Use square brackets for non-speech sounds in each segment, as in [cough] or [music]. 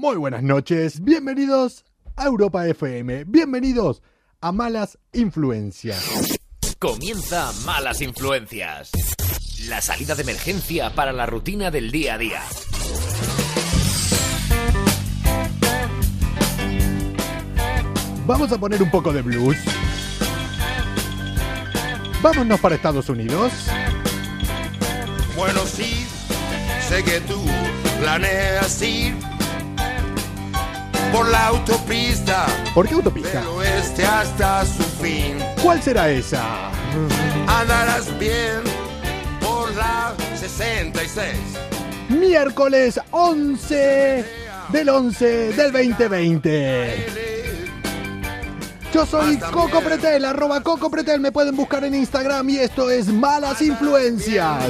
Muy buenas noches, bienvenidos a Europa FM, bienvenidos a Malas Influencias. Comienza Malas Influencias. La salida de emergencia para la rutina del día a día. Vamos a poner un poco de blues. Vámonos para Estados Unidos. Bueno, sí, sé que tú planeas ir por la autopista ¿Por qué autopista? del oeste hasta su fin. ¿Cuál será esa? Andarás bien por la 66. Miércoles 11 del 11 del 2020. Yo soy Coco Pretel, arroba Coco Pretel, me pueden buscar en Instagram y esto es Malas Influencias.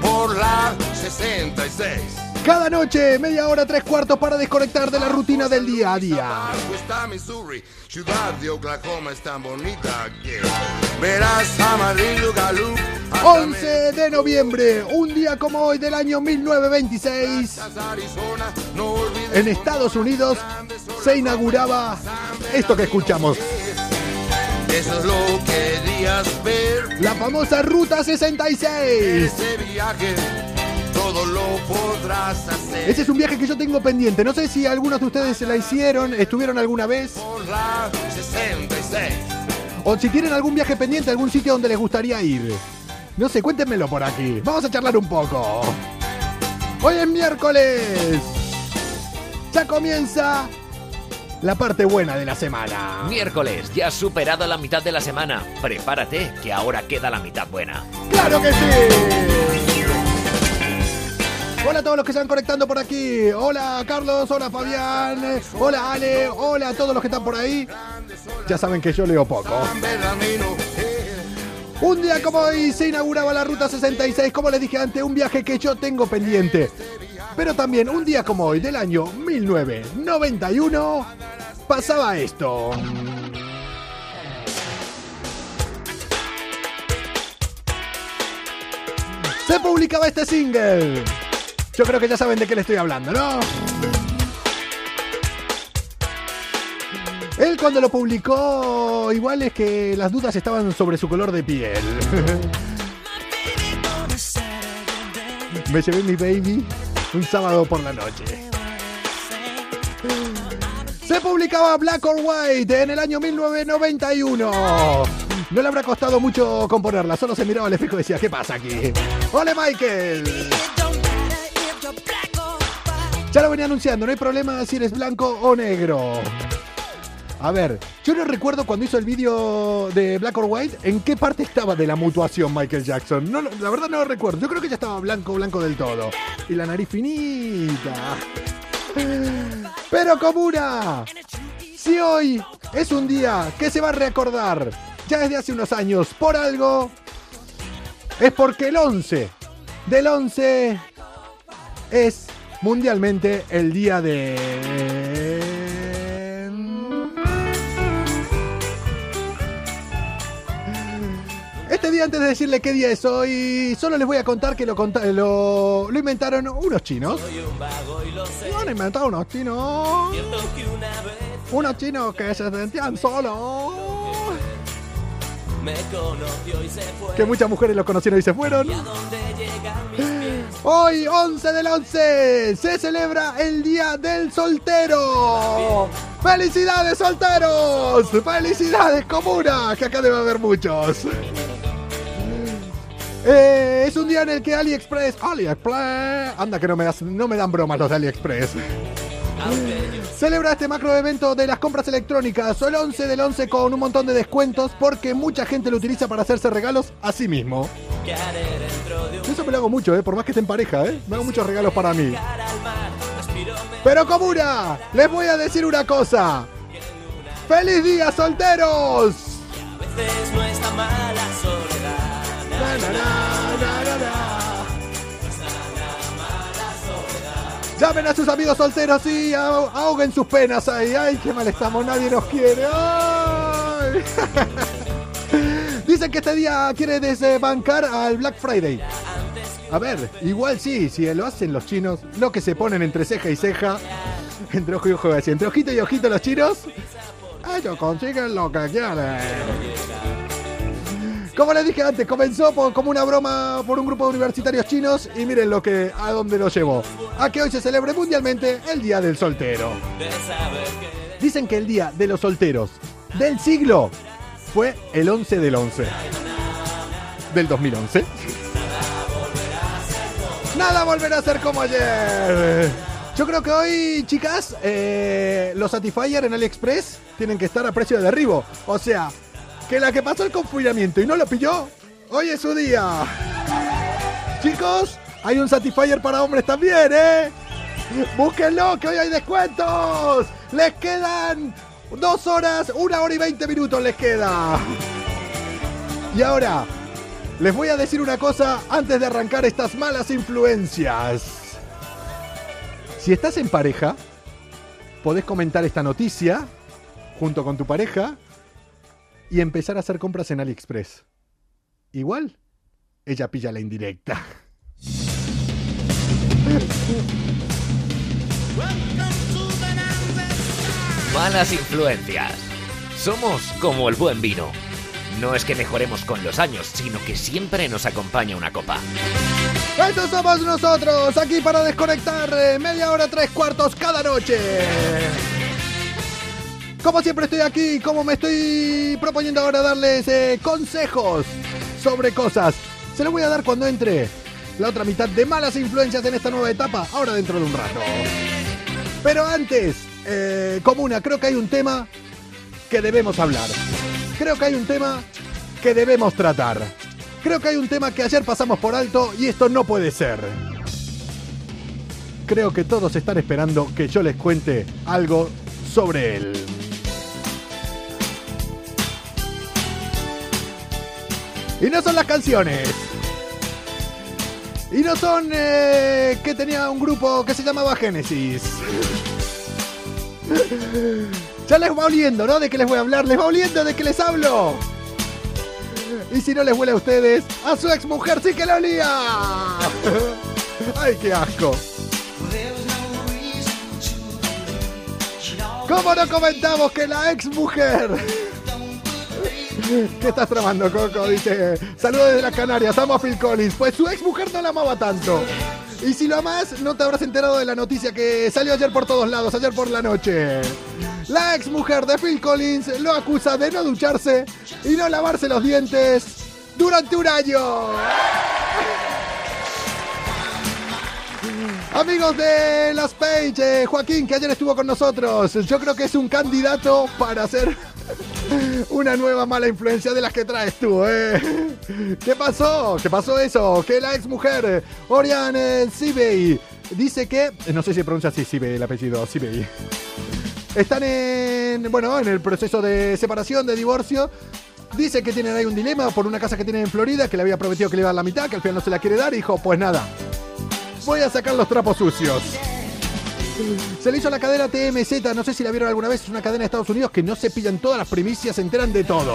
Por la 66. Cada noche, media hora, tres cuartos para desconectar de la rutina del día a día. Verás Amarillo Gallup. hasta 11 de noviembre, un día como hoy del año 1926, Texas, Arizona, no olvides en Estados Unidos se inauguraba esto que escuchamos, Eso es lo que ver. la famosa Ruta 66. Ese viaje, todo lo podrás hacer. Ese es un viaje que yo tengo pendiente. No sé si algunos de ustedes se la hicieron, estuvieron alguna vez, Por la 66. o si tienen algún viaje pendiente, algún sitio donde les gustaría ir. No sé, cuéntenmelo por aquí. Vamos a charlar un poco. Hoy es miércoles. Ya comienza la parte buena de la semana. Miércoles, ya has superado la mitad de la semana. Prepárate, que ahora queda la mitad buena. ¡Claro que sí! Hola a todos los que van conectando por aquí. Hola Carlos, hola Fabián, hola Ale, hola a todos los que están por ahí. Ya saben que yo leo poco. Un día como hoy se inauguraba la Ruta 66, como les dije antes, un viaje que yo tengo pendiente. Pero también un día como hoy del año 1991 pasaba esto. Se publicaba este single. Yo creo que ya saben de qué le estoy hablando, ¿no? Él cuando lo publicó, igual es que las dudas estaban sobre su color de piel. [laughs] Me llevé mi baby un sábado por la noche. Se publicaba Black or White en el año 1991. No le habrá costado mucho componerla, solo se miraba al espejo y decía, ¿qué pasa aquí? ¡Ole Michael! Ya lo venía anunciando, no hay problema si eres blanco o negro. A ver, yo no recuerdo cuando hizo el vídeo de Black or White en qué parte estaba de la mutuación Michael Jackson. No, la verdad no lo recuerdo. Yo creo que ya estaba blanco, blanco del todo. Y la nariz finita. Pero Comuna, si hoy es un día que se va a recordar ya desde hace unos años por algo, es porque el 11 del 11 es mundialmente el día de... Este día, antes de decirle qué día es hoy, solo les voy a contar que lo, lo, lo inventaron unos chinos. Lo han inventado unos chinos. Unos chinos que se sentían solos. Que muchas mujeres los conocieron y se fueron. [laughs] Hoy, 11 del 11, se celebra el Día del Soltero. ¡Felicidades, solteros! ¡Felicidades, comuna! Que acá debe haber muchos. Eh, es un día en el que AliExpress, AliExpress, anda que no me, das- no me dan bromas los de AliExpress. Celebra este macro evento de las compras electrónicas el 11 del 11 con un montón de descuentos porque mucha gente lo utiliza para hacerse regalos a sí mismo. Eso me lo hago mucho, ¿eh? por más que esté en pareja, ¿eh? me hago muchos regalos para mí. Pero comuna, les voy a decir una cosa. ¡Feliz día, solteros! Na, na, na, na, na, na. Llamen a sus amigos solteros y ahog- ahoguen sus penas ahí. ¡Ay, qué mal estamos! Nadie nos quiere. [laughs] Dicen que este día quiere desbancar al Black Friday. A ver, igual sí, si lo hacen los chinos, lo que se ponen entre ceja y ceja, [laughs] Entre ojo y ojo, así, entre ojito y ojito los chinos. Ellos consiguen lo que quieren. Como les dije antes, comenzó como una broma por un grupo de universitarios chinos y miren lo que a dónde lo llevó. A que hoy se celebre mundialmente el Día del Soltero. Dicen que el Día de los Solteros del siglo fue el 11 del 11 del 2011. Nada volverá a ser como ayer. Yo creo que hoy, chicas, eh, los Satisfyer en AliExpress tienen que estar a precio de derribo. O sea, que la que pasó el confinamiento y no lo pilló, hoy es su día. Chicos, hay un Satisfyer para hombres también, ¿eh? Búsquenlo, que hoy hay descuentos. Les quedan dos horas, una hora y veinte minutos les queda. Y ahora, les voy a decir una cosa antes de arrancar estas malas influencias. Si estás en pareja, podés comentar esta noticia junto con tu pareja y empezar a hacer compras en AliExpress. Igual, ella pilla la indirecta. Malas influencias. Somos como el buen vino. No es que mejoremos con los años, sino que siempre nos acompaña una copa. Estos somos nosotros, aquí para desconectar eh, media hora, tres cuartos cada noche. Como siempre estoy aquí, como me estoy proponiendo ahora darles eh, consejos sobre cosas. Se los voy a dar cuando entre la otra mitad de malas influencias en esta nueva etapa, ahora dentro de un rato. Pero antes, eh, Comuna, creo que hay un tema que debemos hablar. Creo que hay un tema que debemos tratar. Creo que hay un tema que ayer pasamos por alto y esto no puede ser. Creo que todos están esperando que yo les cuente algo sobre él. Y no son las canciones. Y no son eh, que tenía un grupo que se llamaba Génesis. Ya les va oliendo, ¿no? De qué les voy a hablar. Les va oliendo de que les hablo. Y si no les huele a ustedes, a su ex mujer sí que le olía. Ay, qué asco. ¿Cómo no comentamos que la ex mujer? [laughs] ¿Qué estás tramando, Coco? Dice, saludos desde las Canarias, amo a Phil Collins. Pues su ex mujer no la amaba tanto. Y si lo amás, no te habrás enterado de la noticia que salió ayer por todos lados, ayer por la noche. La ex mujer de Phil Collins lo acusa de no ducharse y no lavarse los dientes durante un año. Amigos de Las Page, Joaquín, que ayer estuvo con nosotros, yo creo que es un candidato para ser una nueva mala influencia de las que traes tú, ¿eh? ¿Qué pasó? ¿Qué pasó eso? Que la ex mujer, Oriane Sibey, dice que, no sé si pronuncia así Sibey el apellido, Sibey. Están en, bueno, en el proceso de separación, de divorcio. Dice que tienen ahí un dilema por una casa que tienen en Florida, que le había prometido que le iba a dar la mitad, que al final no se la quiere dar, y dijo, pues nada, voy a sacar los trapos sucios. Se le hizo la cadena TMZ, no sé si la vieron alguna vez, es una cadena de Estados Unidos que no se pillan todas las primicias, se enteran de todo.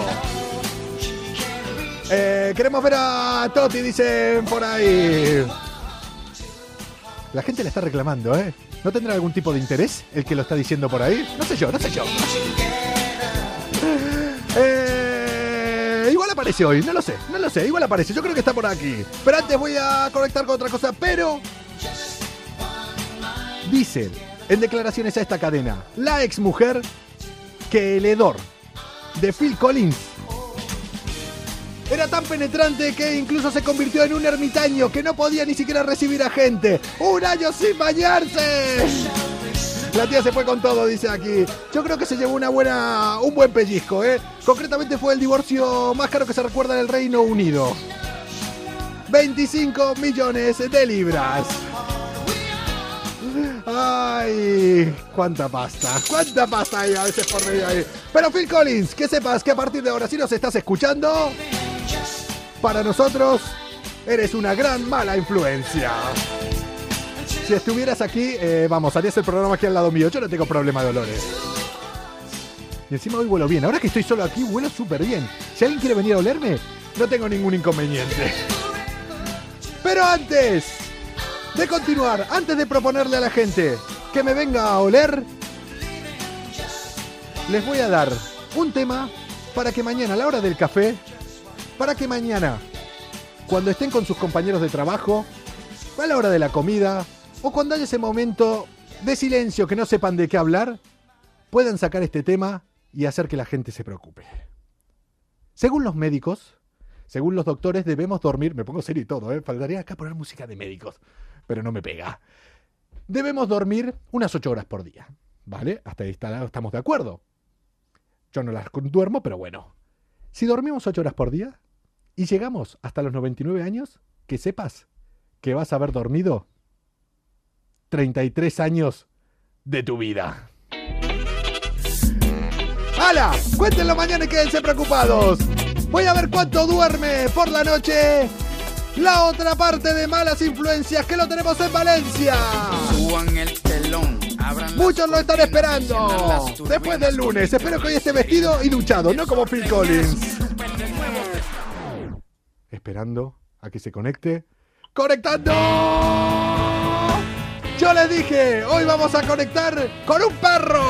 Eh, queremos ver a Toti, dicen por ahí. La gente le está reclamando, ¿eh? ¿No tendrá algún tipo de interés el que lo está diciendo por ahí? No sé yo, no sé yo. [laughs] Eh, igual aparece hoy, no lo sé, no lo sé, igual aparece, yo creo que está por aquí. Pero antes voy a conectar con otra cosa, pero... Dicen en declaraciones a esta cadena, la ex mujer, que el hedor de Phil Collins era tan penetrante que incluso se convirtió en un ermitaño que no podía ni siquiera recibir a gente. ¡Un año sin bañarse! La tía se fue con todo, dice aquí. Yo creo que se llevó una buena, un buen pellizco, ¿eh? Concretamente fue el divorcio más caro que se recuerda en el Reino Unido. 25 millones de libras. Ay, cuánta pasta, cuánta pasta hay a veces por medio ahí. Pero Phil Collins, que sepas que a partir de ahora, si nos estás escuchando, para nosotros eres una gran mala influencia. Si estuvieras aquí, eh, vamos, harías el programa aquí al lado mío. Yo no tengo problema de olores. Y encima hoy vuelo bien. Ahora que estoy solo aquí, vuelo súper bien. Si alguien quiere venir a olerme, no tengo ningún inconveniente. Pero antes de continuar, antes de proponerle a la gente que me venga a oler, les voy a dar un tema para que mañana a la hora del café, para que mañana, cuando estén con sus compañeros de trabajo, a la hora de la comida, o cuando haya ese momento de silencio que no sepan de qué hablar, puedan sacar este tema y hacer que la gente se preocupe. Según los médicos, según los doctores, debemos dormir. Me pongo serio y todo, ¿eh? Faltaría acá poner música de médicos, pero no me pega. Debemos dormir unas 8 horas por día, ¿vale? Hasta ahí estamos de acuerdo. Yo no las duermo, pero bueno. Si dormimos 8 horas por día y llegamos hasta los 99 años, que sepas que vas a haber dormido 33 años de tu vida. ¡Hala! Cuéntenlo mañana y quédense preocupados. Voy a ver cuánto duerme por la noche la otra parte de malas influencias que lo tenemos en Valencia. Suban el telón. Muchos lo están esperando. Después del lunes. Espero que hoy esté vestido y duchado, no como Phil Collins. Esperando a que se conecte. ¡Conectando! Yo les dije, hoy vamos a conectar con un perro.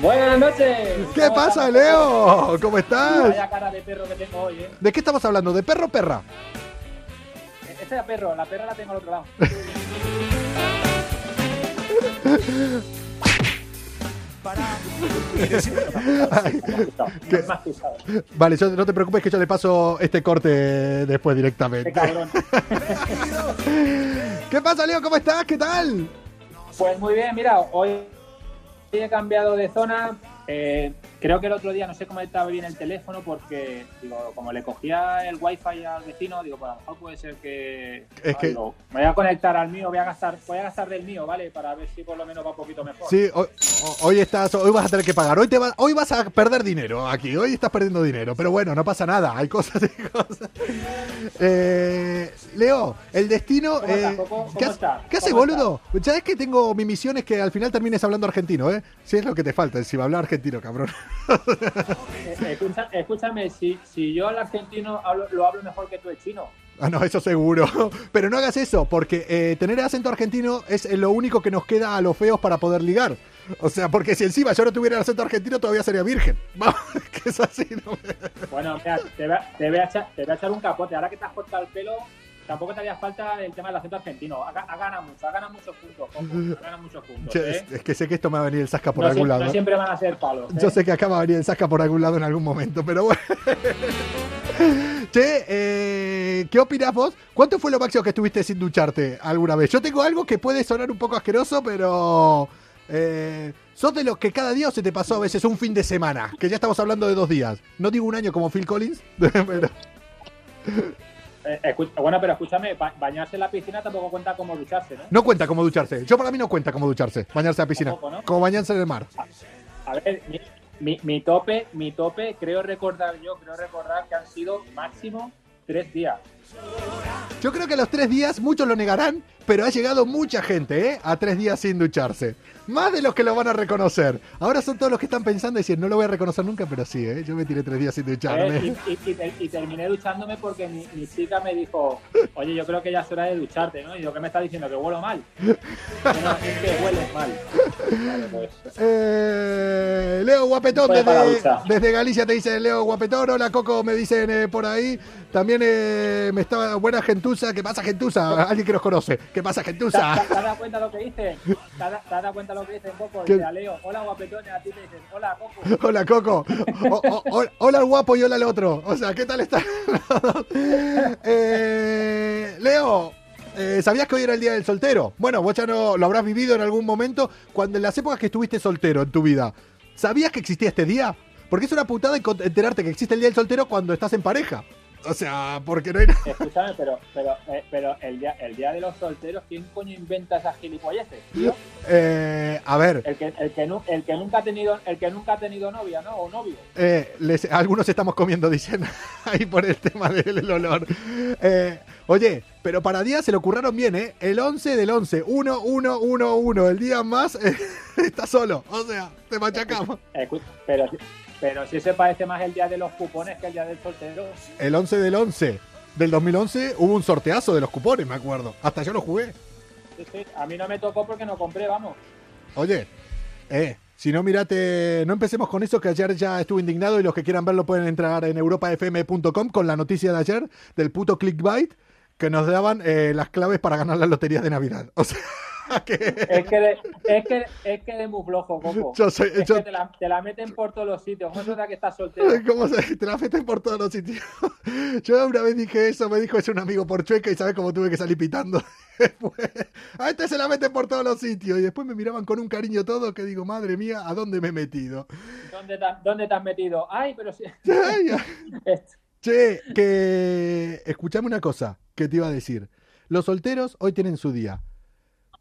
Buenas noches. ¿Qué ¿Cómo pasa? Leo? ¿Cómo estás? Vaya cara de perro que tengo hoy, ¿eh? ¿De qué estamos hablando? ¿De perro o perra? Este es perro, la perra la tengo al otro lado. Pisado. Vale, yo- no te preocupes que yo le paso este corte después Qué directamente. cabrón. [laughs] ¿Qué pasa, Leo? ¿Cómo estás? ¿Qué tal? Pues muy bien, mira, hoy he cambiado de zona. eh, creo que el otro día no sé cómo estaba bien el teléfono porque, digo, como le cogía el wifi al vecino, digo, pues a lo mejor puede ser que. Es que- me voy a conectar al mío, voy a gastar, voy a gastar del mío, ¿vale? Para ver si por lo menos va un poquito mejor. Sí, hoy, hoy estás, hoy vas a tener que pagar. Hoy te va- hoy vas a perder dinero aquí. Hoy estás perdiendo dinero, pero bueno, no pasa nada. Hay cosas [laughs] y cosas. Eh, Leo, el destino. ¿Cómo eh, Coco? ¿Cómo ¿Qué, hace- estás? qué haces, ¿Cómo boludo? ¿Sabes que tengo mi misión es que al final termines hablando argentino, eh? Si es lo que te falta, si va a hablar argentino, cabrón. Eh, escucha- escúchame, si, si yo al argentino hablo- lo hablo mejor que tú el chino. Ah, no, eso seguro. [laughs] Pero no hagas eso, porque eh, tener acento argentino es eh, lo único que nos queda a los feos para poder ligar. O sea, porque si encima yo no tuviera el acento argentino, todavía sería virgen. [laughs] Vamos, que es así, ¿no? Bueno, mira, te voy, a, te voy a echar, te voy a echar un capote. Ahora que te has cortado el pelo, tampoco te haría falta el tema del acento argentino. Ha, ha ganado mucho, ha ganado muchos puntos. Coco, [laughs] Ha ganado muchos puntos. Che, ¿eh? es, es que sé que esto me va a venir el Sasca por no, algún lado. no siempre van a ser palos. ¿eh? Yo sé que acá va a venir el Sasca por algún lado en algún momento, pero bueno. [laughs] che, eh, ¿qué opinas vos? ¿Cuánto fue lo máximo que estuviste sin ducharte alguna vez? Yo tengo algo que puede sonar un poco asqueroso, pero... Eh, sos de los que cada día se te pasó a veces un fin de semana, que ya estamos hablando de dos días. No digo un año como Phil Collins, [laughs] pero... Eh, bueno, pero escúchame, ba- bañarse en la piscina tampoco cuenta como ducharse, ¿no? No cuenta como ducharse. Yo para mí no cuenta como ducharse, bañarse a la piscina. ¿no? Como bañarse en el mar. A ver, mi, mi, mi tope, mi tope, creo recordar yo, creo recordar que han sido máximo tres días. Yo creo que los tres días muchos lo negarán, pero ha llegado mucha gente, ¿eh? A tres días sin ducharse. Más de los que lo van a reconocer. Ahora son todos los que están pensando y dicen, no lo voy a reconocer nunca, pero sí, ¿eh? Yo me tiré tres días sin Eh, ducharme. y, y- y ter- y terminé duchándome porque mi, mi chica me dijo, oye, yo creo que ya es hora de ducharte, ¿no? Y yo, ¿qué me está diciendo? ¿Que huelo mal? [laughs] Que no, es que hueles mal. Vale, pues, Eh, Leo Guapetón desde, Galicia te dice Leo Guapetón. Hola Coco, me dicen eh, por ahí. También eh, me estaba buena gentuza. ¿Qué pasa gentuza? Alguien que nos conoce. ¿Qué pasa ¿Te, gentuza? te- te has dado cuenta lo que dicen? ¿Te has, te dado cuenta lo que dicen, Coco? Dice a Leo, hola guapetones, a ti te dicen, hola Coco. [laughs] Hola Coco. O- o- o- hola el guapo y hola el otro. O sea, ¿qué tal está? [laughs] Eh, Leo, eh, ¿sabías que hoy era el día del soltero? Bueno, vos ya no lo habrás vivido en algún momento cuando en las épocas que estuviste soltero en tu vida. ¿Sabías que existía este día? Porque es una putada enterarte que existe el día del soltero cuando estás en pareja. O sea, porque no hay nada. Escúchame, pero, pero, eh, pero el, día, el día de los solteros, ¿quién coño inventa esas gilipolleces, tío? Eh, a ver, El que, el, que, nu- el, que nunca ha tenido, el que nunca ha tenido novia, ¿no? O novio. eh, les- algunos estamos comiendo, dicen, [laughs] ahí por el tema del olor. Eh, oye, pero para día se lo curraron bien, ¿eh? El 11 del 11, 1, 1, 1, 1. El día más [laughs] eh, está solo. O sea, te machacamos. Escu- Pero, pero si se parece más el día de los cupones que el día del soltero. El 11 del 11. del 2011 hubo un sorteazo de los cupones, me acuerdo. Hasta yo lo jugué. Sí, sí, A mí no me tocó porque no compré, vamos. Oye, eh, si no, mirate, no empecemos con eso, que ayer ya estuve indignado y los que quieran verlo pueden entrar en europafm.com con la noticia de ayer del puto clickbait que nos daban eh, las claves para ganar la lotería de Navidad. O sea. Es que, de, es que, es que de muy flojo, Coco. Yo soy- es yo- que te la, te la meten por todos los sitios. ¿Cómo verdad que estás soltero? [laughs] ¿Cómo se te la meten por todos los sitios? [laughs] Yo una vez dije eso, me dijo es un amigo por chueca y sabes cómo tuve que salir pitando. [laughs] Después, a este se la meten por todos los sitios y después me miraban con un cariño todo que digo, madre mía, ¿a dónde me he metido? ¿Dónde te, dónde te has metido? Ay, pero sí. Che, que escuchame una cosa que te iba a decir. Los solteros hoy tienen su día,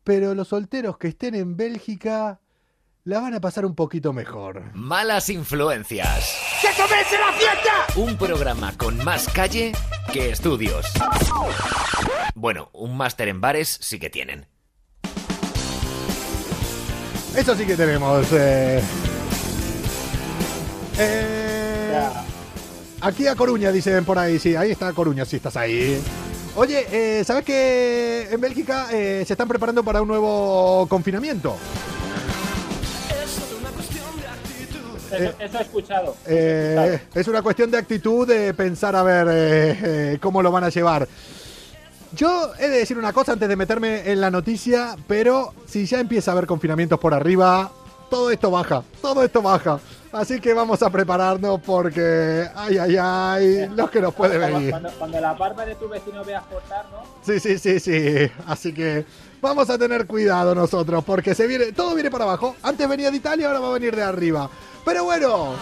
pero los solteros que estén en Bélgica la van a pasar un poquito mejor. Malas influencias. Un programa con más calle que estudios. Bueno, un máster en bares sí que tienen. Eso sí que tenemos. eh. Eh, aquí a Coruña, dicen por ahí. Sí, ahí está Coruña, si estás ahí. Oye, eh, ¿sabes que en Bélgica eh, se están preparando para un nuevo confinamiento? Eso, eso he escuchado. eso he Eh, escuchado. es una cuestión de actitud, de pensar a ver eh, eh, cómo lo van a llevar. Yo he de decir una cosa antes de meterme en la noticia, pero si ya empieza a haber confinamientos por arriba, todo esto baja, todo esto baja. Así que vamos a prepararnos porque, ay, ay, ay, los que nos puede venir. Cuando, cuando la barba de tu vecino veas cortar, ¿no? Sí, sí, sí, sí. Así que vamos a tener cuidado nosotros, porque se viene, todo viene para abajo. Antes venía de Italia, ahora va a venir de arriba. Pero bueno,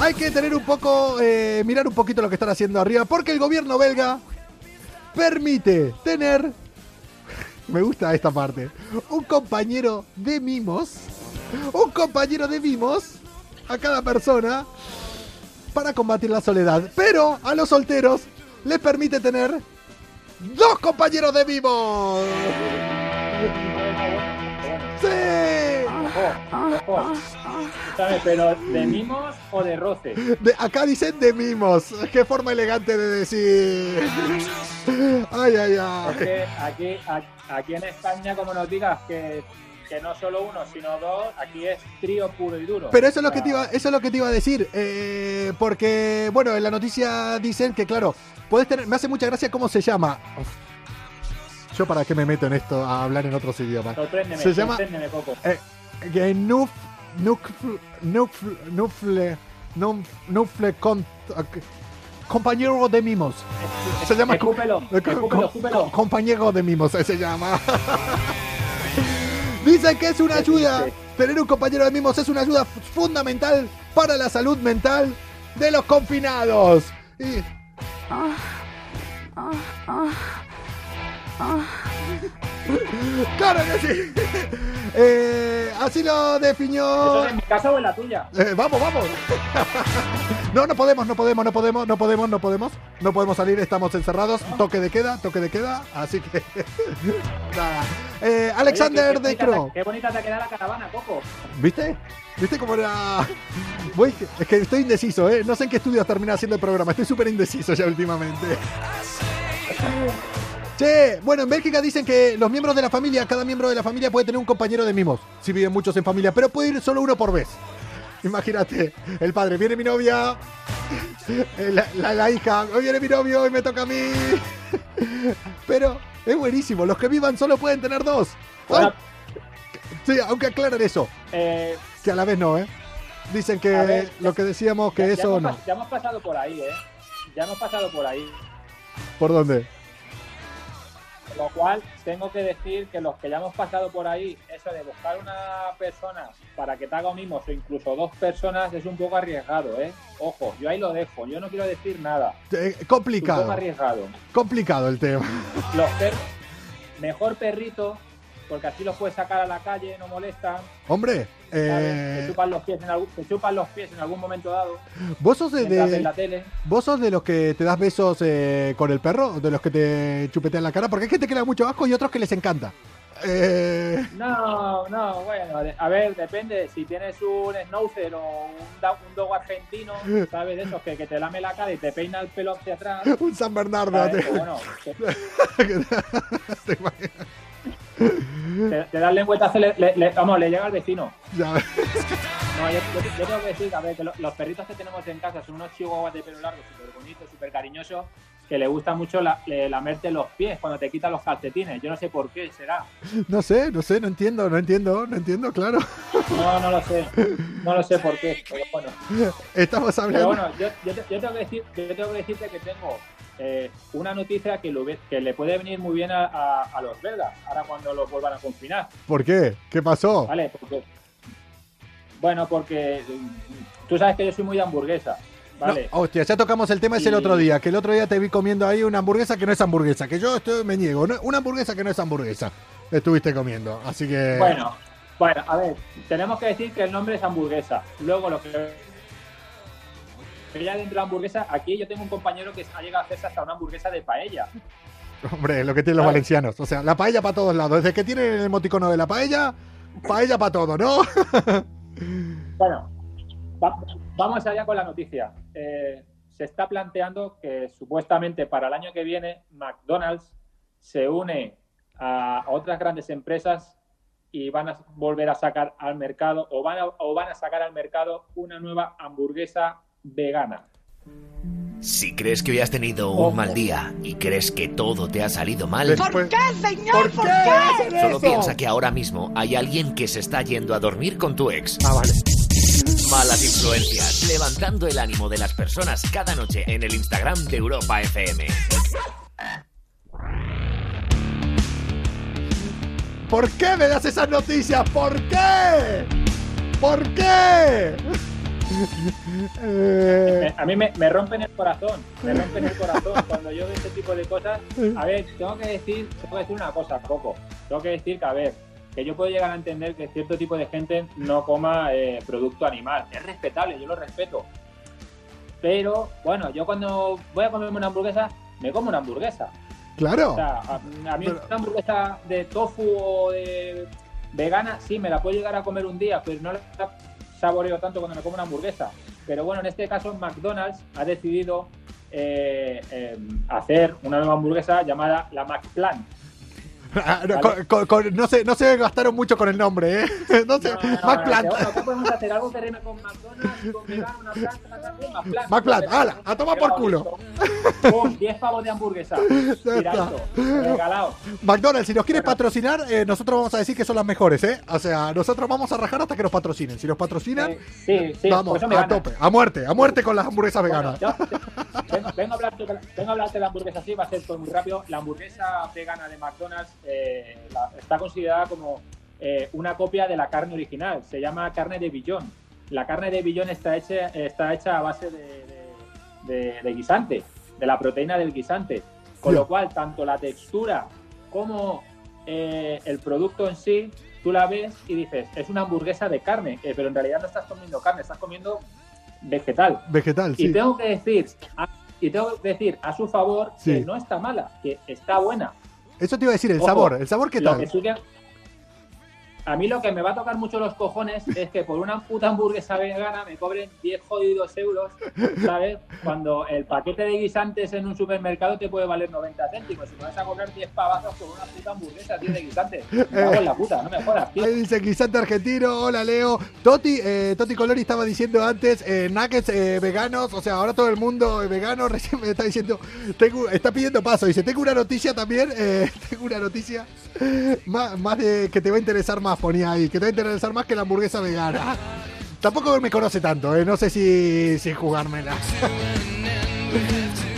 hay que tener un poco, eh, mirar un poquito lo que están haciendo arriba, porque el gobierno belga permite tener, [laughs] me gusta esta parte, un compañero de mimos, un compañero de mimos a cada persona para combatir la soledad. Pero a los solteros les permite tener dos compañeros de mimos. ¡Sí! Pero ¿de mimos o de roce? De- acá dicen de mimos. Qué forma elegante de decir. Ay, ay, Es ay. que aquí, aquí en España, como nos digas que, que no solo uno, sino dos, aquí es trío puro y duro. Pero eso es lo que te iba, eso es lo que te iba a decir. eh, porque, bueno, en la noticia dicen que, claro, puedes tener. Me hace mucha gracia cómo se llama. Uf. Yo para qué me meto en esto a hablar en otros idiomas. Sorpréndeme, Se llama- Coco. Eh, nuf, nufl- nufl- nufle, nuf- nufle con- compañero de mimos. Se llama Escúpelo, eh, escúpelo, escúpelo. co- compañero de mimos, eh, se llama. [laughs] Dicen que es una ayuda, tener un compañero de mimos es una ayuda fundamental para la salud mental de los confinados. Y- [laughs] Claro que sí. Eh, así lo definió. ¿Eso es en mi casa o en la tuya? Eh, vamos, vamos. No, no podemos, no podemos, no podemos, no podemos, no podemos. No podemos salir, estamos encerrados. Toque de queda, toque de queda. Así que. [laughs] Nada. Eh, Alexander Oye, qué- de qué Cro. te- Qué bonita te queda la caravana, Coco. ¿Viste? ¿Viste cómo era.? Voy, es que estoy indeciso, ¿eh? No sé en qué estudios termina haciendo el programa. Estoy súper indeciso ya últimamente. [laughs] Che, bueno, en Bélgica dicen que los miembros de la familia, cada miembro de la familia puede tener un compañero de mimos. Si viven muchos en familia, pero puede ir solo uno por vez. Imagínate, el padre, viene mi novia, [laughs] la, la- la hija, hoy viene mi novio, hoy me toca a mí. [laughs] Pero es buenísimo, los que vivan solo pueden tener dos. Bueno, Ay, sí, aunque aclaran eso, eh, que a la vez no, ¿eh? Dicen que ver, lo que decíamos que ya- ya eso hemos no. pas- Ya hemos pasado por ahí, ¿eh? Ya hemos pasado por ahí. ¿Por dónde? Lo cual, tengo que decir que los que ya hemos pasado por ahí, eso de buscar una persona para que te haga un mimos o incluso dos personas es un poco arriesgado, ¿eh? Ojo, yo ahí lo dejo, yo no quiero decir nada. Eh, Es un complicado, poco arriesgado. complicado el tema. Los perros, mejor perrito, porque así los puedes sacar a la calle, no molestan. Hombre, ¿sabes? Te, eh, chupan los pies en algún, te chupan los pies en algún momento dado, vos sos de, de- la tele. vos sos de los que te das besos eh, con el perro, de los que te chupetean la cara, porque hay gente que le da mucho asco y otros que les encanta. Eh, No, no, bueno, a ver, depende. Si tienes un schnauzer o un, un dog argentino, ¿sabes? De esos que, que te lame la cara y te peina el pelo hacia atrás. [laughs] un San Bernardo. bueno, [laughs] te, te imaginas. Te, te da el lengüetazo, le, le- le- vamos, le llega al vecino. Ya. No, yo, yo- yo tengo que decir, a ver, que lo- los perritos que tenemos en casa son unos chihuahuas de pelo largo, súper bonitos, súper cariñosos, que le gusta mucho la, le- lamerte los pies cuando te quitan los calcetines. Yo no sé por qué será. No sé, no sé, no entiendo, no entiendo, no entiendo, claro. No, no lo sé. No lo sé por qué. Pero bueno. Estamos Pero hablando. bueno, yo, yo, yo tengo que decir, yo tengo que decirte que tengo eh, una noticia que, lo ve- que le puede venir muy bien a, a- a los belgas, ahora cuando los vuelvan a confinar, ¿Por qué? ¿Qué pasó? ¿vale? Porque, bueno, porque mm, tú sabes que yo soy muy de hamburguesa, ¿vale? No, hostia, ya tocamos el tema ese el otro día, que el otro día te vi comiendo ahí una hamburguesa que no es hamburguesa, que yo estoy, me niego, ¿no? una hamburguesa que no es hamburguesa, estuviste comiendo, así que... Bueno, bueno, a ver, tenemos que decir que el nombre es hamburguesa. Luego lo que ya dentro de la hamburguesa, aquí yo tengo un compañero que ha llegado a hacerse hasta una hamburguesa de paella. Hombre, lo que tienen los valencianos, o sea, la paella para todos lados, desde que tienen el emoticono de la paella, paella para todo, ¿no? [laughs] Bueno, va- vamos allá con la noticia. Eh, se está planteando que supuestamente para el año que viene McDonald's se une a, a otras grandes empresas y van a volver a sacar al mercado o van a, o van a sacar al mercado una nueva hamburguesa vegana. Si crees que hoy has tenido Ojo. un mal día y crees que todo te ha salido mal, Después- ¿Por qué hacen solo eso? piensa que ahora mismo hay alguien que se está yendo a dormir con tu ex. Ah, vale. Malas influencias, levantando el ánimo de las personas cada noche en el Instagram de Europa FM. ¿Por qué me das esas noticias? ¿Por qué? ¿Por qué? Eh, A mí me, me rompen el corazón, me rompen el corazón cuando yo veo este tipo de cosas. A ver, tengo que decir, tengo que decir una cosa, Coco. Tengo que decir que, a ver, que yo puedo llegar a entender que cierto tipo de gente no coma eh, producto animal. Es respetable, yo lo respeto. Pero, bueno, yo cuando voy a comerme una hamburguesa, me como una hamburguesa. claro. O sea, a, a mí Pero- una hamburguesa de tofu o de vegana, sí, me la puedo llegar a comer un día, pero no la saboreo tanto cuando me como una hamburguesa. Pero bueno, en este caso McDonald's ha decidido eh, eh, hacer una nueva hamburguesa llamada la McPlant. Ah, no, Vale. con- no se, no se gastaron mucho con el nombre, ¿eh? [laughs] No McPlant. no, bueno, ¿qué podemos hacer? Algo que rime con McDonald's, con vegano, una planta. McPlant, ala, a tomar por culo. Pum, 10 pavos de hamburguesa. [laughs] Tiradito, regalado. McDonald's, si nos quieres patrocinar, eh, nosotros vamos a decir que son las mejores, ¿eh? O sea, nosotros vamos a rajar hasta que nos patrocinen. Si nos patrocinan, sí, sí, vamos a gana. tope, a muerte, a muerte con las hamburguesas Bueno, veganas. yo- vengo, vengo a hablarte, vengo a hablarte de la hamburguesa así, va a ser todo muy rápido. La hamburguesa vegana de McDonald's eh, la- está considerada como eh, una copia de la carne original. Se llama carne de billón. La carne de billón está hecha, está hecha a base de, de- de- de guisante, de la proteína del guisante. Con lo cual, tanto la textura como eh, el producto en sí, tú la ves y dices, es una hamburguesa de carne, eh, pero en realidad no estás comiendo carne, estás comiendo vegetal. Vegetal, Y sí. tengo que decir, a, y tengo que decir a su favor Sí. que no está mala, que está buena. Eso te iba a decir, el Ojo, sabor. ¿El sabor qué Lo tal? que a mí lo que me va a tocar mucho los cojones es que por una puta hamburguesa vegana me cobren 10 jodidos euros, ¿sabes? Cuando el paquete de guisantes en un supermercado te puede valer 90 céntimos. Si me vas a cobrar 10 pavazos por una puta hamburguesa, tío, de guisantes. Me [laughs] cago en la puta, no me jodas, tío. Ahí dice guisante argentino, hola Leo. Toti, eh, Toti Colori estaba diciendo antes, eh, nuggets eh, veganos, o sea, ahora todo el mundo es vegano, [laughs] recién me está diciendo, tengo, está pidiendo paso, dice, tengo una noticia también, eh, [laughs] tengo una noticia más, más de que te va a interesar más, ponía ahí, que te va a interesar más que la hamburguesa vegana. [laughs] Tampoco me conoce tanto, eh, no sé si, si jugármela.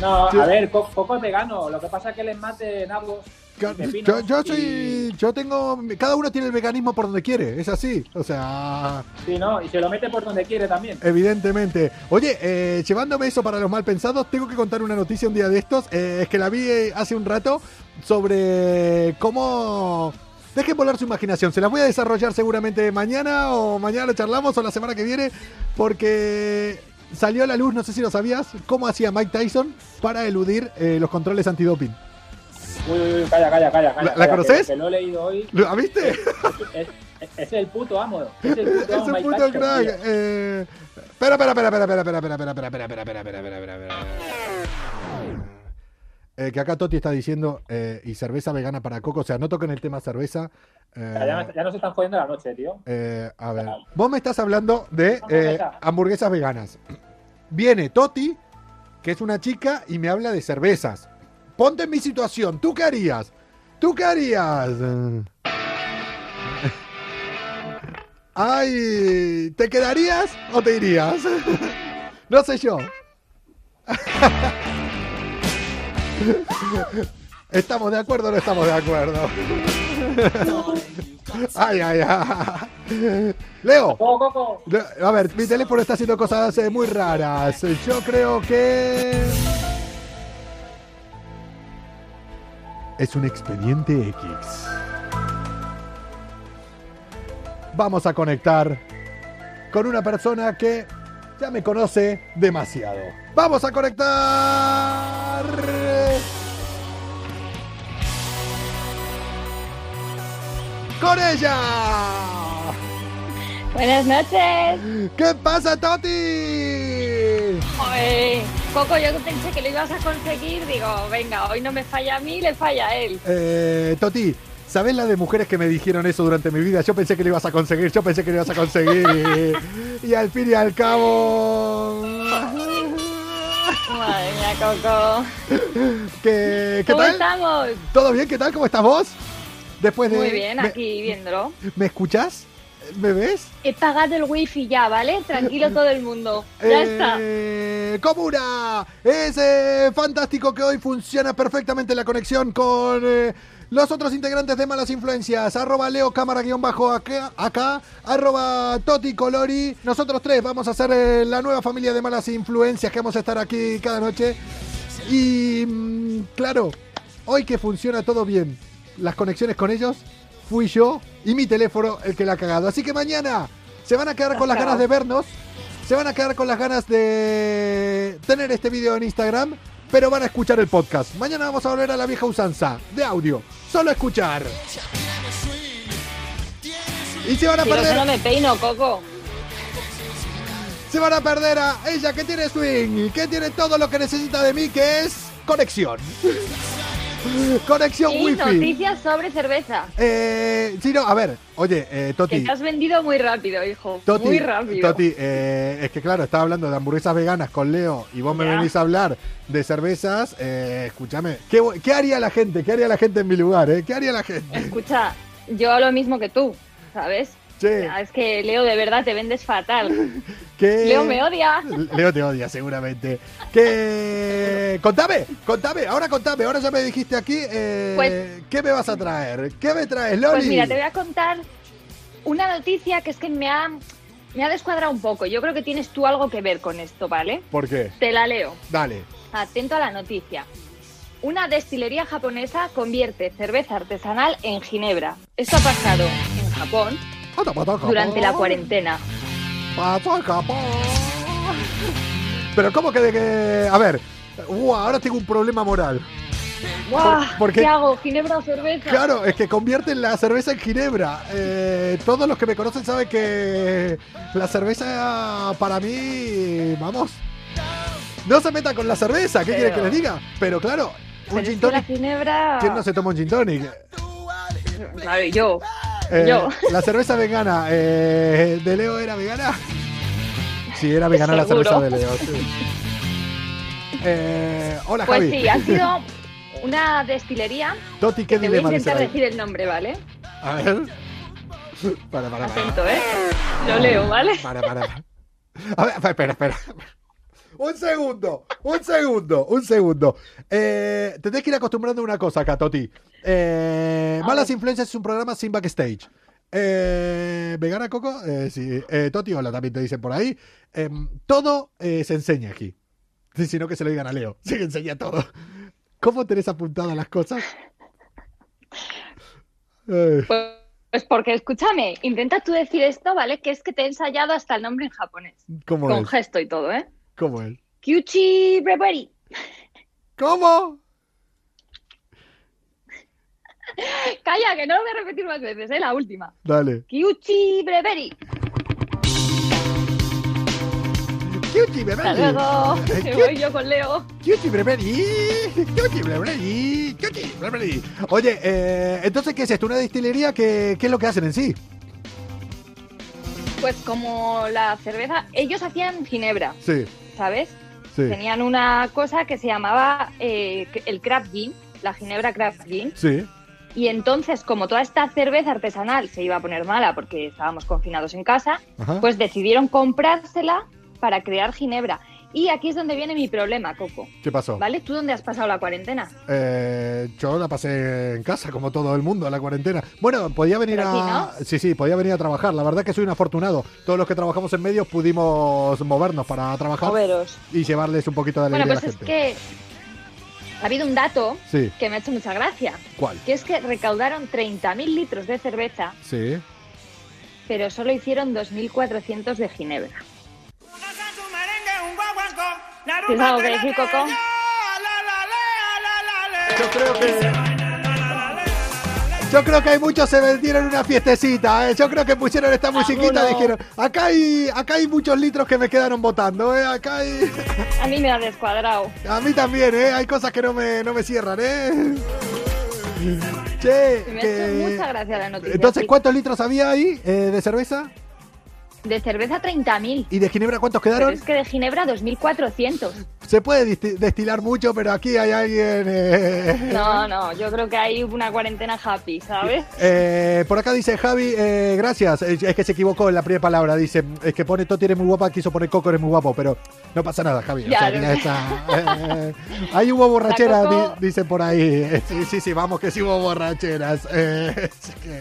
No, Sí. a ver, Co- Coco es vegano. Lo que pasa es que les mate nabos. y pepinos Yo, yo y- soy, yo tengo, cada uno tiene el veganismo por donde quiere, es así, o sea... Sí, ¿no? Y se lo mete por donde quiere también. Evidentemente. Oye, eh, llevándome eso para los mal pensados, tengo que contar una noticia un día de estos. eh, es que la vi hace un rato sobre cómo. Dejen volar su imaginación. Se las voy a desarrollar seguramente mañana o mañana lo charlamos o la semana que viene. Porque salió a la luz, no sé si lo sabías, cómo hacía Mike Tyson para eludir eh, los controles antidoping. Uy, uy, uy, calla, calla, calla. calla, ¿La- la calla, conoces? Que, que lo he leído hoy. ¿Lo has viste? Es, es- es el puto amo. Es el puto Es amo. Mike puto Tyson, crack. Eh, espera, espera, espera, espera, espera, espera, espera, espera, espera, espera, espera, espera, espera, espera, espera, espera. Eh, que acá Toti está diciendo eh, y cerveza vegana para Coco. O sea, no toquen el tema cerveza. eh, Ya, ya nos están jodiendo la noche, tío. eh, a ver, vos me estás hablando de eh, Hamburguesa. hamburguesas veganas. Viene Toti, que es una chica, y me habla de cervezas. Ponte en mi situación. ¿Tú qué harías? ¿Tú qué harías? [laughs] Ay, ¿te quedarías o te irías? [laughs] No sé yo. [laughs] [laughs] ¿Estamos de acuerdo o no estamos de acuerdo? [laughs] Ay, ay, ay. Leo, a ver, mi teléfono está haciendo cosas eh, muy raras. Yo creo que... Es un expediente X. Vamos a conectar con una persona que ya me conoce demasiado. Vamos a conectar... Con ella. Buenas noches. ¿Qué pasa, Toti? Coco, yo pensé que lo ibas a conseguir. Digo, venga, hoy no me falla a mí, le falla a él. Eh, Toti, ¿sabés la de mujeres que me dijeron eso durante mi vida? Yo pensé que lo ibas a conseguir, yo pensé que lo ibas a conseguir. y, al fin y al cabo... Madre mía, Coco. ¿Qué, ¿qué ¿Cómo tal? estamos? ¿Todo bien? ¿Qué tal? ¿Cómo estás vos? Después de... Muy bien, ¿me- aquí viéndolo. ¿Me escuchás? ¿Me ves? He pagado el wifi ya, ¿vale? Tranquilo todo el mundo. Ya está. Eh, Comuna, es eh, fantástico que hoy funciona perfectamente la conexión con eh, los otros integrantes de Malas Influencias. Arroba Leo Cámara guion bajo acá, acá, arroba Toti Colori. Nosotros tres vamos a ser eh, la nueva familia de Malas Influencias que vamos a estar aquí cada noche. Y mm, claro, hoy que funciona todo bien, las conexiones con ellos, fui yo y mi teléfono el que la ha cagado. Así que mañana se van a quedar con las ganas de vernos, se van a quedar con las ganas de tener este video en Instagram, pero van a escuchar el podcast. Mañana vamos a volver a la vieja usanza de audio, solo escuchar. Y se van a perder, no me peino, Coco. se van a perder a ella que tiene swing, que tiene todo lo que necesita de mí, que es conexión. [laughs] Conexión Y wifi. noticias sobre cerveza. Eh, sí, no, a ver, oye, eh, Que Toti. te has vendido muy rápido, hijo. Toti, muy rápido. Toti, eh, es que claro, estaba hablando de hamburguesas veganas con Leo y vos me venís a hablar de cervezas. Eh, escúchame, ¿qué, qué haría la gente? ¿Qué haría la gente en mi lugar? Eh? ¿Qué haría la gente? Escucha, yo lo mismo que tú, ¿sabes? Sí. Ya, Es que Leo, de verdad, te vendes fatal. [laughs] ¿Qué- Leo me odia. [laughs] Leo te odia, seguramente. Que contame, contame, ahora contame, ahora ya me dijiste aquí, eh, Pues- ¿qué me vas a traer? ¿Qué me traes, Loli? Pues mira, te voy a contar una noticia que es que me ha, me ha descuadrado un poco. Yo creo que tienes tú algo que ver con esto, ¿vale? ¿Por qué? Te la leo. Dale. Atento a la noticia. Una destilería japonesa convierte cerveza artesanal en ginebra. Esto ha pasado en Japón durante la cuarentena. Pero ¿cómo que de que...? A ver, uh, ahora tengo un problema moral. ¡Guau! por qué? ¿Qué hago? ¿Ginebra o cerveza? Claro, es que convierten la cerveza en ginebra. Eh, todos los que me conocen saben que la cerveza para mí, vamos, no se meta con la cerveza. ¿Qué Pero- quiere que les diga? Pero claro, un gin la tonic. ginebra... ¿Quién no se toma un gin tonic? Claro, yo. Eh, Yo. La cerveza vegana eh, de Leo era vegana. Sí, era vegana la cerveza de Leo. sí. [laughs] Eh, hola Pues Javi. sí, ha sido una destilería. [laughs] Toti, ¿qué Te voy a intentar decir el nombre, ¿vale? A ver. [laughs] Para, para, para. Atento, ¿eh? Lo leo, ¿vale? Para, para. A ver, espera, espera. Un segundo, un segundo, un segundo. Eh, te tienes que ir acostumbrando a una cosa acá, Toti. Eh, Malas. Influencias es un programa sin backstage. Eh, ¿Vegana Coco? Eh, sí. Eh, Toti, hola, también te dicen por ahí. Em, todo se enseña aquí. Sí, Si no, que se lo digan a Leo. Sí, enseña todo. ¿Cómo tenés apuntadas las cosas? Pues, pues porque, escúchame, intenta tú decir esto, ¿vale? Que es que te he ensayado hasta el nombre en japonés. ¿Cómo Con es? gesto y todo, ¿eh? ¿Cómo es? Kyuchi Brewery. ¿Cómo? Calla, que no lo voy a repetir más veces, ¿eh? La última. Dale. Kiuchi Breveri. Kiuchi Breveri. Hasta luego. Que voy yo con Leo. Breveri. Kiuchi Breveri. Oye, eh, entonces, ¿qué es esto? ¿Una destilería? ¿Qué, ¿Qué es lo que hacen en sí? Pues como la cerveza, ellos hacían ginebra, Sí, ¿sabes? sí. Tenían una cosa que se llamaba eh, el craft gin, la ginebra craft gin. Sí. Y entonces, como toda esta cerveza artesanal se iba a poner mala porque estábamos confinados en casa, Ajá. pues decidieron comprársela para crear ginebra. Y aquí es donde viene mi problema, Coco. ¿Qué pasó? ¿Vale? ¿Tú dónde has pasado la cuarentena? Eh, yo la pasé en casa, como todo el mundo, a la cuarentena. Bueno, podía venir Pero a. aquí, Sí, sí, podía venir a trabajar. La verdad que soy un afortunado. Todos los que trabajamos en medios pudimos movernos para trabajar Moveros. y llevarles un poquito de Bueno, alegría pues a es la gente. que ha habido un dato Sí, que me ha hecho mucha gracia, ¿cuál? que es que recaudaron 30.000 litros de cerveza, Sí. pero solo hicieron 2.400 de ginebra. ¿Tienes algo que decir, Coco? Yo creo que. Yo creo que hay muchos se vendieron una fiestecita, ¿eh? Yo creo que pusieron esta musiquita y dijeron, acá hay, acá hay muchos litros que me quedaron votando, ¿eh? Acá hay... A mí me ha descuadrado. A mí también, ¿eh? Hay cosas que no me, no me cierran, ¿eh? Che, me que- mucha gracia la noticia. Entonces. ¿cuántos litros había ahí eh, de cerveza? De cerveza 30.000. ¿Y de ginebra cuántos Pero quedaron? es que de ginebra 2.400. Se puede destilar mucho, pero aquí hay alguien... eh, No, no, yo creo que hay una cuarentena happy, ¿sabes? Eh, por acá dice Javi, eh, gracias. Es que se equivocó en la primera palabra. Dice, es que pone Toti eres muy guapa, quiso poner Coco eres muy guapo, pero no pasa nada, Javi. O sea, eh, ahí hubo borracheras, La Coco- di- dicen por ahí. Sí, sí, sí, vamos que sí hubo borracheras. [laughs] Es que-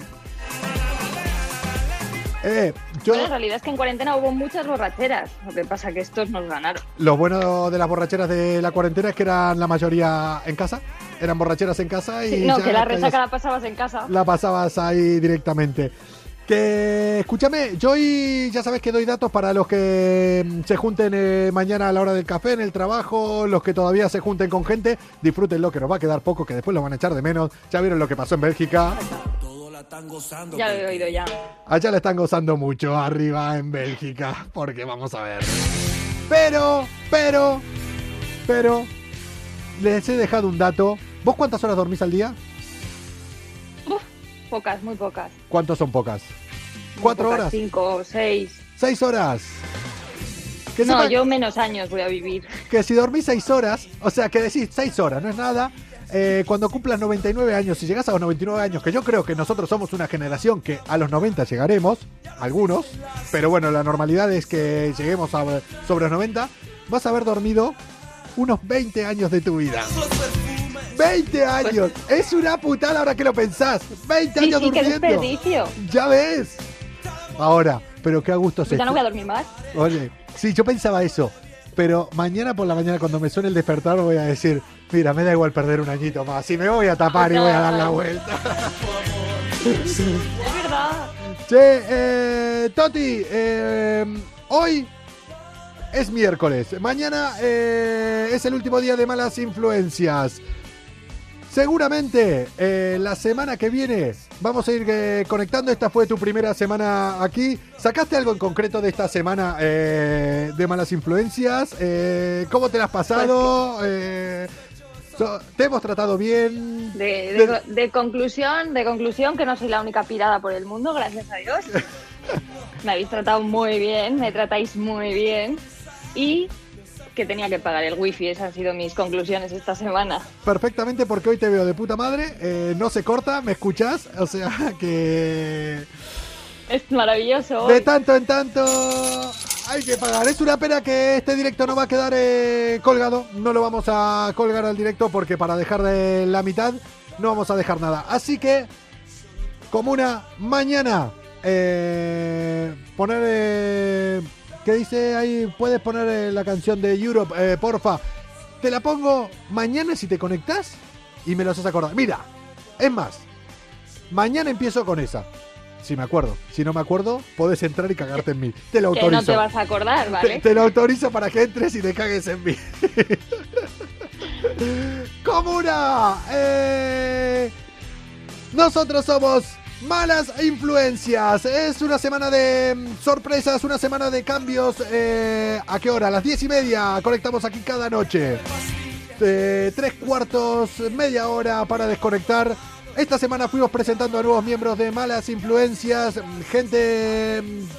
Eh, yo, Bueno, en realidad es que en cuarentena hubo muchas borracheras. Lo que pasa que estos nos ganaron. lo bueno de las borracheras de la cuarentena es que eran la mayoría en casa. Eran borracheras en casa y Sí, no, que la resaca la pasabas en casa. la pasabas ahí directamente. Que escúchame, yo hoy ya sabes que doy datos para los que mm, se junten eh, mañana a la hora del café en el trabajo, los que todavía se junten con gente, disfrútenlo que nos va a quedar poco, que después lo van a echar de menos. Ya vieron lo que pasó en Bélgica. Ya lo he oído ya. Allá le están gozando mucho arriba en Bélgica, porque vamos a ver. Pero, pero, pero, les he dejado un dato. ¿Vos cuántas horas dormís al día? Uf, pocas, muy pocas. ¿Cuántos son pocas? Muy ¿Cuatro pocas, horas? Cinco, seis. ¿Seis horas? Que No, yo menos años voy a vivir. que si dormís seis horas, o sea, que decís seis horas, no es nada. Eh, cuando cumplas 99 años, si llegas a los 99 años, que yo creo que nosotros somos una generación que a los 90 llegaremos, algunos, pero bueno, la normalidad es que lleguemos a sobre los 90, vas a haber dormido unos 20 años de tu vida. 20 años, es una putada ahora que lo pensás. 20 Sí, años sí, qué durmiendo. desperdicio. Ya ves. Ahora, pero qué a gusto se ya no voy a dormir más. Oye, sí, yo pensaba eso. Pero mañana por la mañana, cuando me suene el despertar, voy a decir: Mira, me da igual perder un añito más. Y me voy a tapar y voy a dar la vuelta. [laughs] Es verdad. Che, eh, Toti, eh, hoy es miércoles. Mañana eh, es el último día de malas influencias. Seguramente eh, la semana que viene vamos a ir eh, conectando. Esta fue tu primera semana aquí. ¿Sacaste algo en concreto de esta semana eh, de malas influencias? Eh, ¿Cómo te la has pasado? So- ¿Te hemos tratado bien? De, de- de conclusión, de conclusión que no soy la única pirada por el mundo, gracias a Dios. [laughs] Me habéis tratado muy bien, me tratáis muy bien. Y que tenía que pagar el wifi, esas han sido mis conclusiones esta semana. Perfectamente porque hoy te veo de puta madre. eh, no se corta, ¿me escuchás? O sea que... Es maravilloso. De tanto en tanto hay que pagar. Es una pena que este directo no va a quedar eh, colgado. No lo vamos a colgar al directo porque para dejar de la mitad no vamos a dejar nada. Así que, como una mañana, eh, poner... Eh, ¿Qué dice ahí? Puedes poner eh, la canción de Europe, porfa. Te la pongo mañana si te conectás y me lo haces acordar. Mira, es más, mañana empiezo con esa. Si me acuerdo. Si no me acuerdo, podés entrar y cagarte en mí. Te lo [laughs] que autorizo. no te vas a acordar, ¿vale? te lo autorizo para que entres y te cagues en mí. [laughs] Comuna. Eh, Nosotros somos Malas Influencias. Es una semana de mm, sorpresas, una semana de cambios. Eh, ¿A qué hora? A las diez y media. Conectamos aquí cada noche. Eh, tres cuartos, media hora para desconectar. Esta semana fuimos presentando a nuevos miembros de Malas Influencias, gente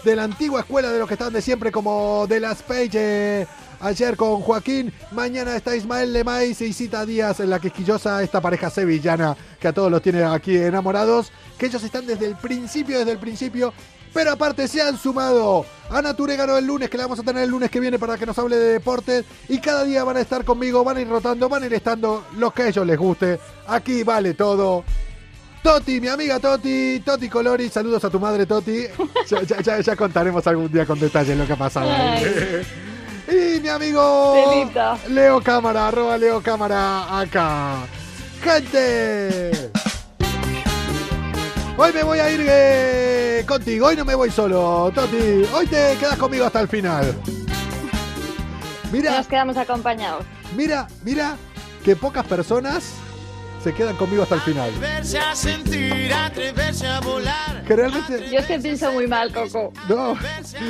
de la antigua escuela de los que están de siempre, como de las Page. ayer con Joaquín, mañana está Ismael Lemais y Cita Díaz en la quisquillosa, esta pareja sevillana que a todos los tiene aquí enamorados, que ellos están desde el principio, desde el principio. Pero aparte se han sumado Ana Turegano el lunes, que la vamos a tener el lunes que viene para que nos hable de deportes. Y cada día van a estar conmigo, van a ir rotando, van a ir estando los que a ellos les guste. Aquí vale todo. Toti, mi amiga Toti, Toti Colori, saludos a tu madre Toti. [laughs] Ya, ya- ya- ya contaremos algún día con detalle lo que ha pasado. ahí. [laughs] Y mi amigo. Leo Cámara, arroba Leo Cámara acá. Gente. Hoy me voy a ir eh, contigo, hoy no me voy solo, Toti. Hoy te quedas conmigo hasta el final. Mira, Nos quedamos acompañados. mira, mira que pocas personas se quedan conmigo hasta el final. Atreverse a sentir, atreverse a volar. Que realmente... Yo es que pienso muy mal, Coco. No,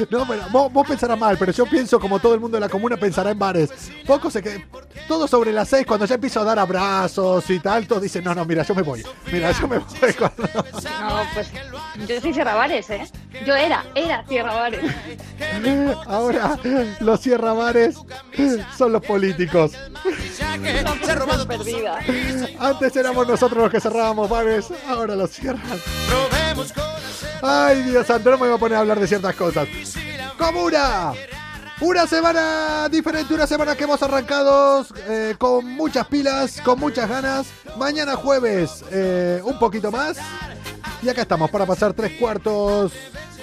no, pero vos, vos pensarás mal, pero yo pienso como todo el mundo de la comuna pensará en bares. Poco se que todo sobre las seis, cuando ya empiezo a dar abrazos y tal, todos dicen, no, no, mira, yo me voy. Mira, yo me voy. [laughs] cuando- No, pues yo soy Sierra Bares, ¿eh? Yo era, era Sierra Bares. [laughs] Ahora los cierra bares son los políticos. Ya que No, se ha robado estoy tu perdida. Antes éramos nosotros los que cerrábamos bares, ahora los cierran. Ay, Dios santo, no me voy a poner a hablar de ciertas cosas. Comuna. Una semana diferente, una semana que hemos arrancado eh, con muchas pilas, con muchas ganas. Mañana jueves, eh, un poquito más. Y acá estamos para pasar tres cuartos,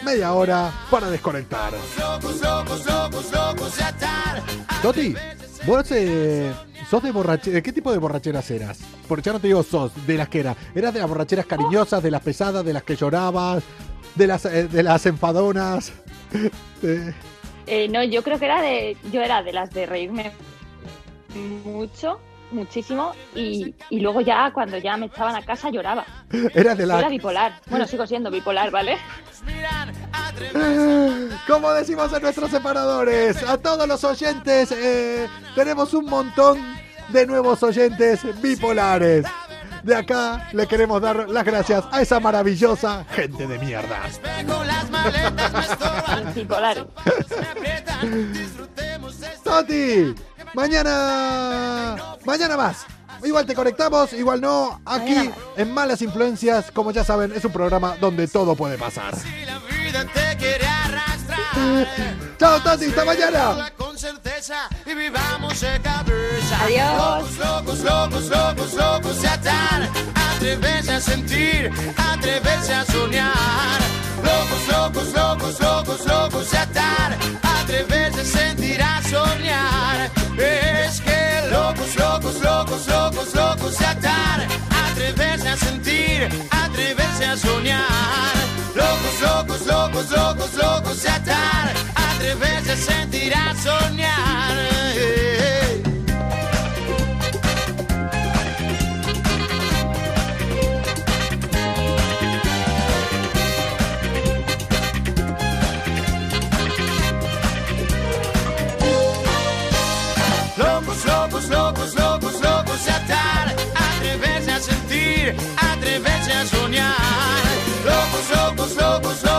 media hora para desconectar. Toti, vos eh, sos de borrachera. ¿Qué tipo de borracheras eras? Porque ya no te digo sos, de las que era. ¿Eras de las borracheras cariñosas, de las pesadas, de las que llorabas, de las, eh, de las enfadonas? [laughs] Eh, no, yo creo que era de. Yo era de las de reírme mucho, muchísimo. Y, y luego ya, cuando ya me echaban a casa, lloraba. [laughs] eras de Yo era bipolar. Bueno, sigo siendo bipolar, ¿vale? [laughs] Como decimos en nuestros separadores, a todos los oyentes, eh, tenemos un montón de nuevos oyentes bipolares. De acá le queremos dar las gracias a esa maravillosa gente de mierda. Con las maletas me estorban, Bipolar. me [laughs] aprietan. Disfrutemos de esta Toti, mañana, mañana más. Igual te conectamos, igual no. Aquí en Malas Influencias, como ya saben, es un programa donde todo puede pasar. y la vida te quiere arrastrar. [laughs] Chao, Toti, hasta mañana. Habla con certeza y vivamos de cabeza. Adiós. Locos, locos, locos, locos de atar. Atreverse a sentir, atreverse a soñar. Locos, locos, locos, locos, locos de atar. Atreverse a sentir, a soñar. A sentir, atreverse a soñar. Locos, locos, locos, locos, locos de atar. Atreverse a sentir, a soñar. jogo, jogo.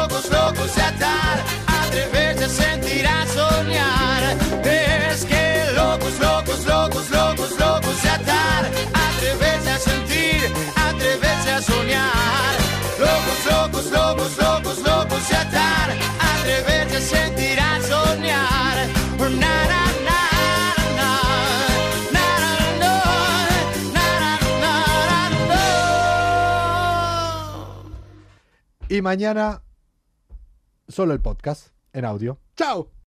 Y mañana, solo el podcast en audio. ¡Chao!